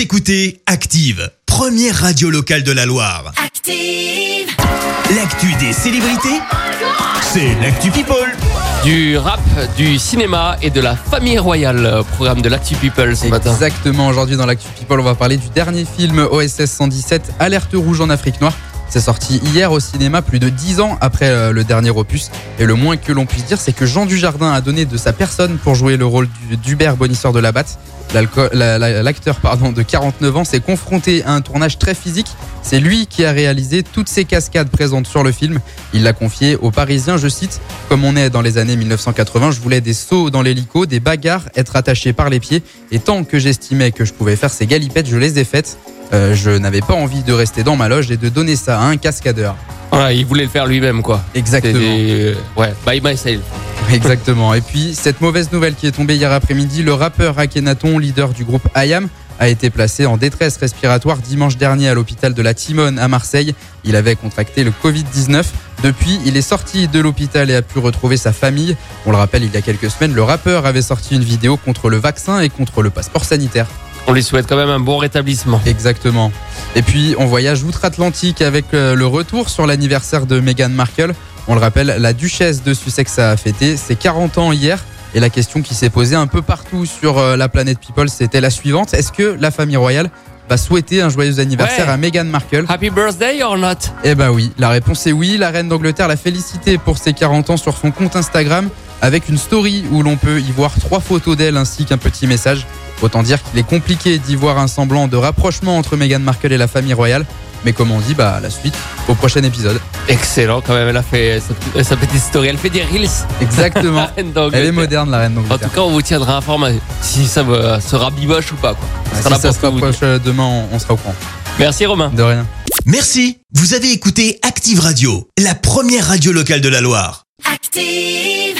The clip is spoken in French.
Vous écoutez Active, première radio locale de la Loire. Active. L'actu des célébrités, c'est l'actu People. Du rap, du cinéma et de la famille royale, programme de l'Actu People ce matin. Exactement, aujourd'hui dans l'Actu People, on va parler du dernier film OSS 117, Alerte rouge en Afrique noire. C'est sorti hier au cinéma, plus de 10 ans après euh, le dernier opus. Et le moins que l'on puisse dire, c'est que Jean Dujardin a donné de sa personne pour jouer le rôle d'Hubert Bonisseur de la Batte. L'acteur de 49 ans s'est confronté à un tournage très physique. C'est lui qui a réalisé toutes ces cascades présentes sur le film. Il l'a confié aux Parisiens, je cite, Comme on est dans les années 1980, je voulais des sauts dans l'hélico, des bagarres, être attaché par les pieds. Et tant que j'estimais que je pouvais faire ces galipettes, je les ai faites. Euh, je n'avais pas envie de rester dans ma loge et de donner ça à un cascadeur. Il voulait le faire lui-même, quoi. Exactement. Ouais, by myself. Exactement. Et puis, cette mauvaise nouvelle qui est tombée hier après-midi, le rappeur Akhenaton, leader du groupe IAM, a été placé en détresse respiratoire dimanche dernier à l'hôpital de la Timone à Marseille. Il avait contracté le Covid-19. Depuis, il est sorti de l'hôpital et a pu retrouver sa famille. On le rappelle, il y a quelques semaines, le rappeur avait sorti une vidéo contre le vaccin et contre le passeport sanitaire. On lui souhaite quand même un bon rétablissement. Exactement. Et puis, on voyage outre-Atlantique avec euh, le retour sur l'anniversaire de Meghan Markle. On le rappelle, la duchesse de Sussex a fêté ses 40 ans hier. Et la question qui s'est posée un peu partout sur euh, la planète People, c'était la suivante. Est-ce que la famille royale va souhaiter un joyeux anniversaire Ouais. à Meghan Markle? Happy birthday or not? Eh ben oui, la réponse est oui. La reine d'Angleterre l'a félicité pour ses 40 ans sur son compte Instagram avec une story où l'on peut y voir trois photos d'elle ainsi qu'un petit message. Autant dire qu'il est compliqué d'y voir un semblant de rapprochement entre Meghan Markle et la famille royale. Mais comme on dit, bah la suite au prochain épisode. Excellent, quand même. Elle a fait sa, sa petite story. Elle fait des reels. Exactement. Reine d'Angleterre. Elle est moderne, la reine En tout d'Angleterre. cas, on vous tiendra informé si ça sera biboche ou pas. Quoi. Ah, Ça sera si ça se rapproche euh, demain, on- sera au courant. Merci Romain. De rien. Merci, vous avez écouté Active Radio, la première radio locale de la Loire. Active.